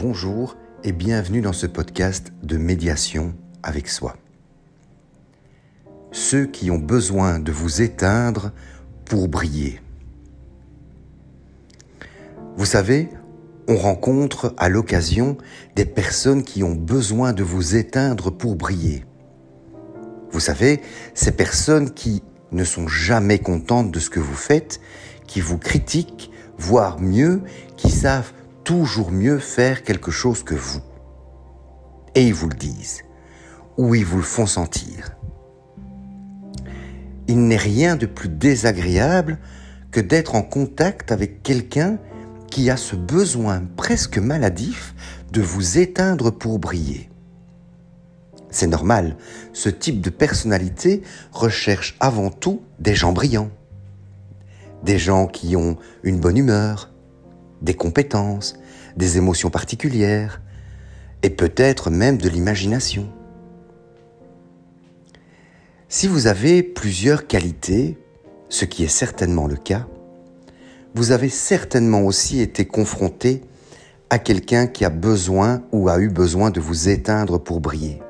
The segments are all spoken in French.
bonjour et bienvenue dans ce podcast de médiation avec soi. Ceux qui ont besoin de vous éteindre pour briller. Vous savez, on rencontre à l'occasion des personnes qui ont besoin de vous éteindre pour briller. Vous savez, ces personnes qui ne sont jamais contentes de ce que vous faites, qui vous critiquent, voire mieux, qui savent toujours mieux faire quelque chose que vous. Et ils vous le disent, ou ils vous le font sentir. Il n'est rien de plus désagréable que d'être en contact avec quelqu'un qui a ce besoin presque maladif de vous éteindre pour briller. C'est normal, ce type de personnalité recherche avant tout des gens brillants, des gens qui ont une bonne humeur, des compétences, des émotions particulières, et peut-être même de l'imagination. Si vous avez plusieurs qualités, ce qui est certainement le cas, vous avez certainement aussi été confronté à quelqu'un qui a besoin ou a eu besoin de vous éteindre pour briller.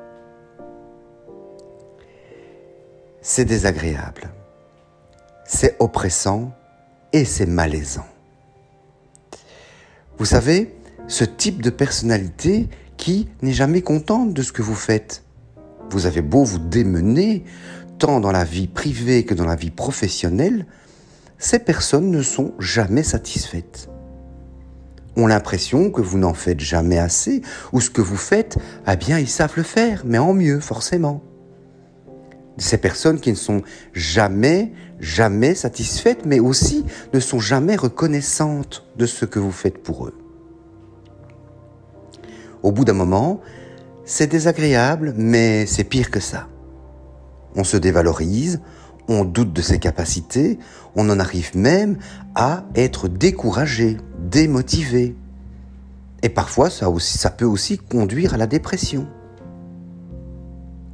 C'est désagréable, c'est oppressant et c'est malaisant. Vous savez, ce type de personnalité qui n'est jamais contente de ce que vous faites. Vous avez beau vous démener, tant dans la vie privée que dans la vie professionnelle, ces personnes ne sont jamais satisfaites. Ont l'impression que vous n'en faites jamais assez, ou ce que vous faites, eh bien, ils savent le faire, mais en mieux, forcément. Ces personnes qui ne sont jamais, jamais satisfaites, mais aussi ne sont jamais reconnaissantes de ce que vous faites pour eux. Au bout d'un moment, c'est désagréable, mais c'est pire que ça. On se dévalorise, on doute de ses capacités, on en arrive même à être découragé, démotivé. Et parfois, ça, peut aussi conduire à la dépression.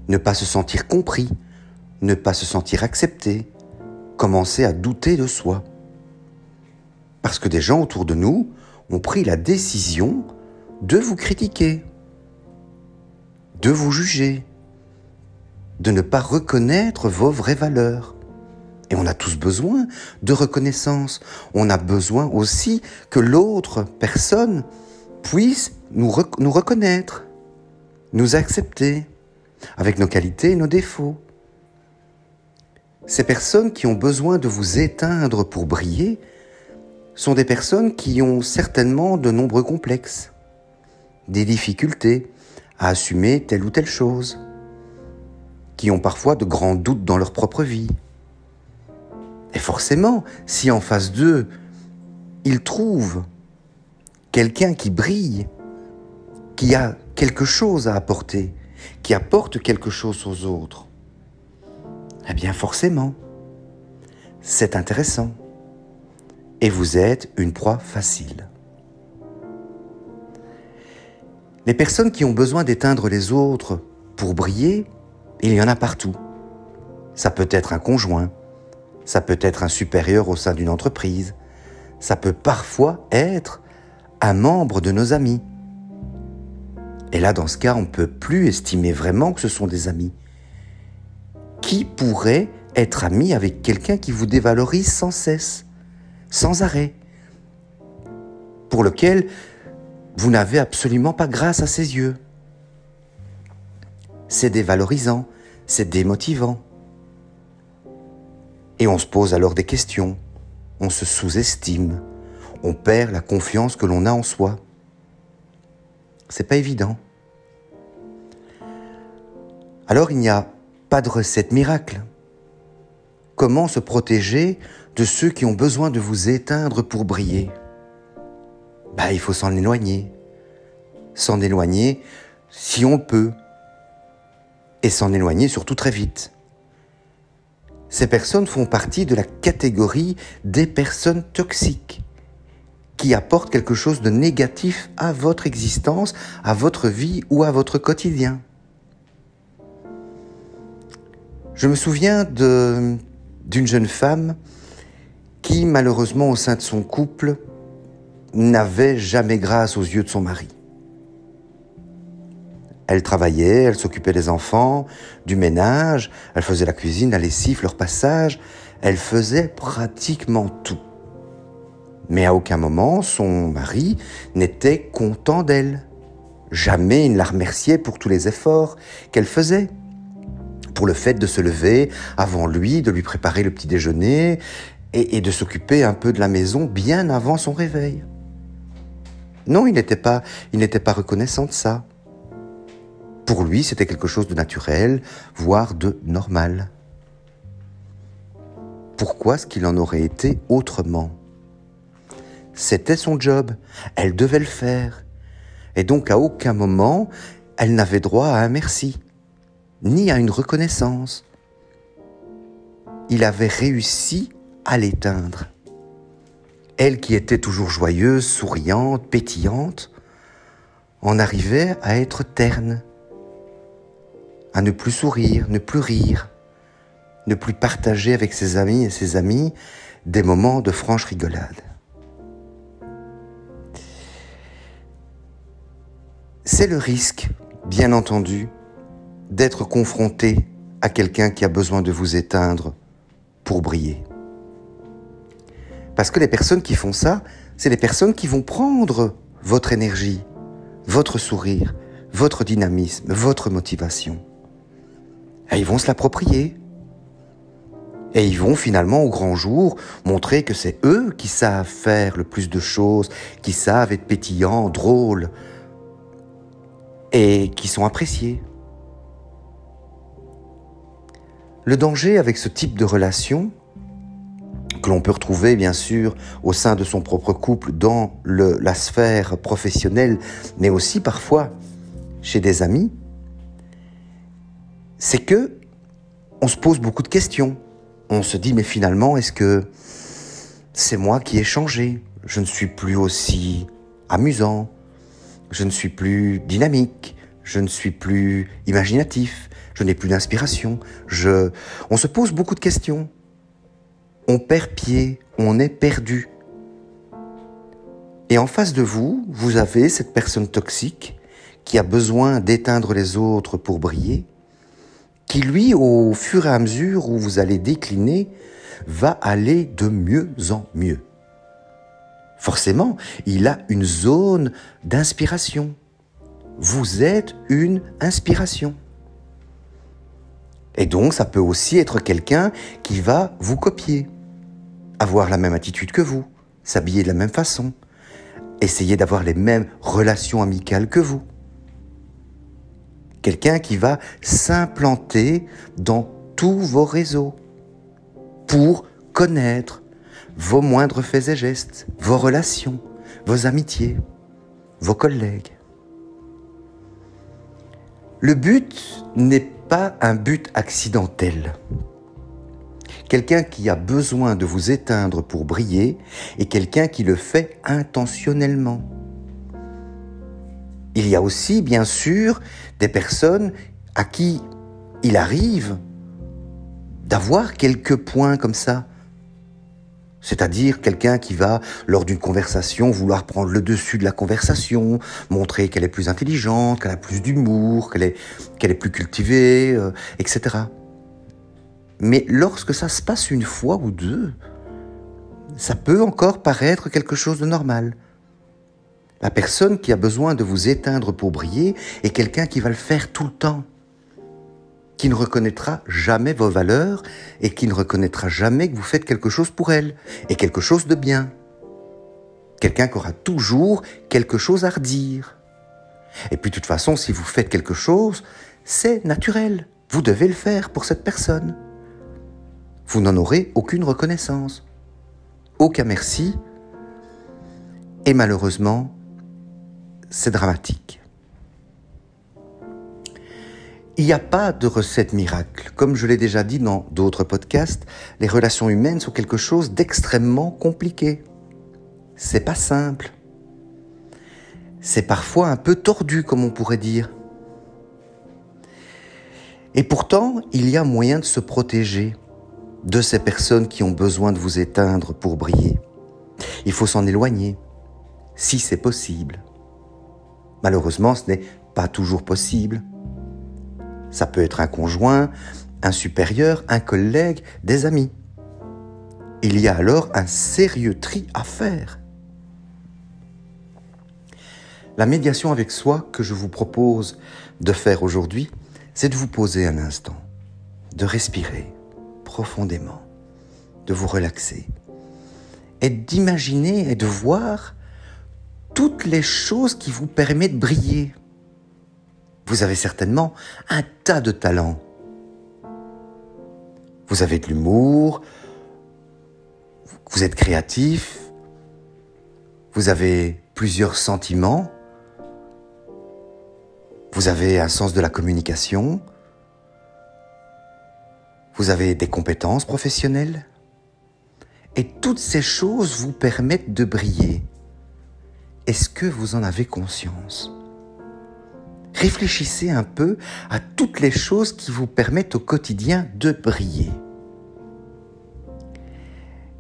Ne pas se sentir compris, ne pas se sentir accepté, commencer à douter de soi. Parce que des gens autour de nous ont pris la décision de vous critiquer, de vous juger, de ne pas reconnaître vos vraies valeurs. Et on a tous besoin de reconnaissance. On a besoin aussi que l'autre personne puisse nous, reconnaître, nous accepter, avec nos qualités et nos défauts. Ces personnes qui ont besoin de vous éteindre pour briller sont des personnes qui ont certainement de nombreux complexes des difficultés à assumer telle ou telle chose, qui ont parfois de grands doutes dans leur propre vie. Et forcément, si en face d'eux, ils trouvent quelqu'un qui brille, qui a quelque chose à apporter, qui apporte quelque chose aux autres, eh bien forcément, c'est intéressant. Et vous êtes une proie facile. Les personnes qui ont besoin d'éteindre les autres pour briller, il y en a partout. Ça peut être un conjoint, ça peut être un supérieur au sein d'une entreprise, ça peut parfois être un membre de nos amis. Et là, dans ce cas, on ne peut plus estimer vraiment que ce sont des amis. Qui pourrait être ami avec quelqu'un qui vous dévalorise sans cesse, sans arrêt, pour lequel vous n'avez absolument pas grâce à ses yeux. C'est dévalorisant, c'est démotivant. Et on se pose alors des questions, on se sous-estime, on perd la confiance que l'on a en soi. C'est pas évident. Alors il n'y a pas de recette miracle. Comment se protéger de ceux qui ont besoin de vous éteindre pour briller? Bah, il faut s'en éloigner. S'en éloigner si on peut. Et s'en éloigner surtout très vite. Ces personnes font partie de la catégorie des personnes toxiques qui apportent quelque chose de négatif à votre existence, à votre vie ou à votre quotidien. Je me souviens d'une jeune femme qui, malheureusement, au sein de son couple, n'avait jamais grâce aux yeux de son mari. Elle travaillait, elle s'occupait des enfants, du ménage, elle faisait la cuisine, la lessive, leur passage, elle faisait pratiquement tout. Mais à aucun moment son mari n'était content d'elle. Jamais il ne la remerciait pour tous les efforts qu'elle faisait. Pour le fait de se lever avant lui, de lui préparer le petit déjeuner et, de s'occuper un peu de la maison bien avant son réveil. Non, il n'était pas, reconnaissant de ça. Pour lui, c'était quelque chose de naturel, voire de normal. Pourquoi est-ce qu'il en aurait été autrement? C'était son job, elle devait le faire. Et donc à aucun moment, elle n'avait droit à un merci, ni à une reconnaissance. Il avait réussi à l'éteindre. Elle qui était toujours joyeuse, souriante, pétillante, en arrivait à être terne, à ne plus sourire, ne plus rire, ne plus partager avec ses amis et ses amis des moments de franche rigolade. C'est le risque, bien entendu, d'être confronté à quelqu'un qui a besoin de vous éteindre pour briller. Parce que les personnes qui font ça, c'est les personnes qui vont prendre votre énergie, votre sourire, votre dynamisme, votre motivation. Et ils vont se l'approprier. Et ils vont finalement au grand jour montrer que c'est eux qui savent faire le plus de choses, qui savent être pétillants, drôles, et qui sont appréciés. Le danger avec ce type de relation, que l'on peut retrouver bien sûr au sein de son propre couple, dans la sphère professionnelle, mais aussi parfois chez des amis, c'est que on se pose beaucoup de questions. On se dit mais finalement est-ce que c'est moi qui ai changé? Je ne suis plus aussi amusant, je ne suis plus dynamique, je ne suis plus imaginatif, je n'ai plus d'inspiration. On se pose beaucoup de questions. On perd pied, on est perdu. Et en face de vous, vous avez cette personne toxique qui a besoin d'éteindre les autres pour briller qui lui, au fur et à mesure où vous allez décliner, va aller de mieux en mieux. Forcément, il a une zone d'inspiration. Vous êtes une inspiration. Et donc, ça peut aussi être quelqu'un qui va vous copier, avoir la même attitude que vous, s'habiller de la même façon, essayer d'avoir les mêmes relations amicales que vous. Quelqu'un qui va s'implanter dans tous vos réseaux pour connaître vos moindres faits et gestes, vos relations, vos amitiés, vos collègues. Le but n'est pas un but accidentel. Quelqu'un qui a besoin de vous éteindre pour briller et quelqu'un qui le fait intentionnellement. Il y a aussi, bien sûr, des personnes à qui il arrive d'avoir quelques points comme ça. C'est-à-dire quelqu'un qui va, lors d'une conversation, vouloir prendre le dessus de la conversation, montrer qu'elle est plus intelligente, qu'elle a plus d'humour, qu'elle est, plus cultivée, euh, etc. Mais lorsque ça se passe une fois ou deux, ça peut encore paraître quelque chose de normal. La personne qui a besoin de vous éteindre pour briller est quelqu'un qui va le faire tout le temps, qui ne reconnaîtra jamais vos valeurs et qui ne reconnaîtra jamais que vous faites quelque chose pour elle et quelque chose de bien. Quelqu'un qui aura toujours quelque chose à redire. Et puis de toute façon, si vous faites quelque chose, c'est naturel. Vous devez le faire pour cette personne. Vous n'en aurez aucune reconnaissance, aucun merci. Et malheureusement, c'est dramatique. Il n'y a pas de recette miracle. Comme je l'ai déjà dit dans d'autres podcasts, les relations humaines sont quelque chose d'extrêmement compliqué. C'est pas simple. C'est parfois un peu tordu, comme on pourrait dire. Et pourtant, il y a moyen de se protéger de ces personnes qui ont besoin de vous éteindre pour briller. Il faut s'en éloigner, si c'est possible. Malheureusement, ce n'est pas toujours possible. Ça peut être un conjoint, un supérieur, un collègue, des amis. Il y a alors un sérieux tri à faire. La médiation avec soi que je vous propose de faire aujourd'hui, c'est de vous poser un instant, de respirer profondément, de vous relaxer et d'imaginer et de voir toutes les choses qui vous permettent de briller. Vous avez certainement un tas de talents. Vous avez de l'humour, vous êtes créatif, vous avez plusieurs sentiments, vous avez un sens de la communication, vous avez des compétences professionnelles, et toutes ces choses vous permettent de briller. Est-ce que vous en avez conscience? Réfléchissez un peu à toutes les choses qui vous permettent au quotidien de briller.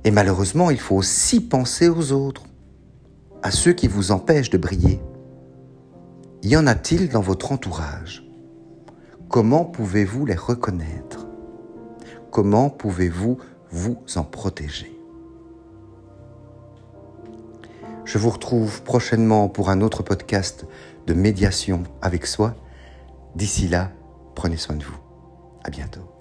Et malheureusement, il faut aussi penser aux autres, à ceux qui vous empêchent de briller. Y en a-t-il dans votre entourage? Comment pouvez-vous les reconnaître? Comment pouvez-vous vous en protéger? Je vous retrouve prochainement pour un autre podcast de médiation avec soi. D'ici là, prenez soin de vous. À bientôt.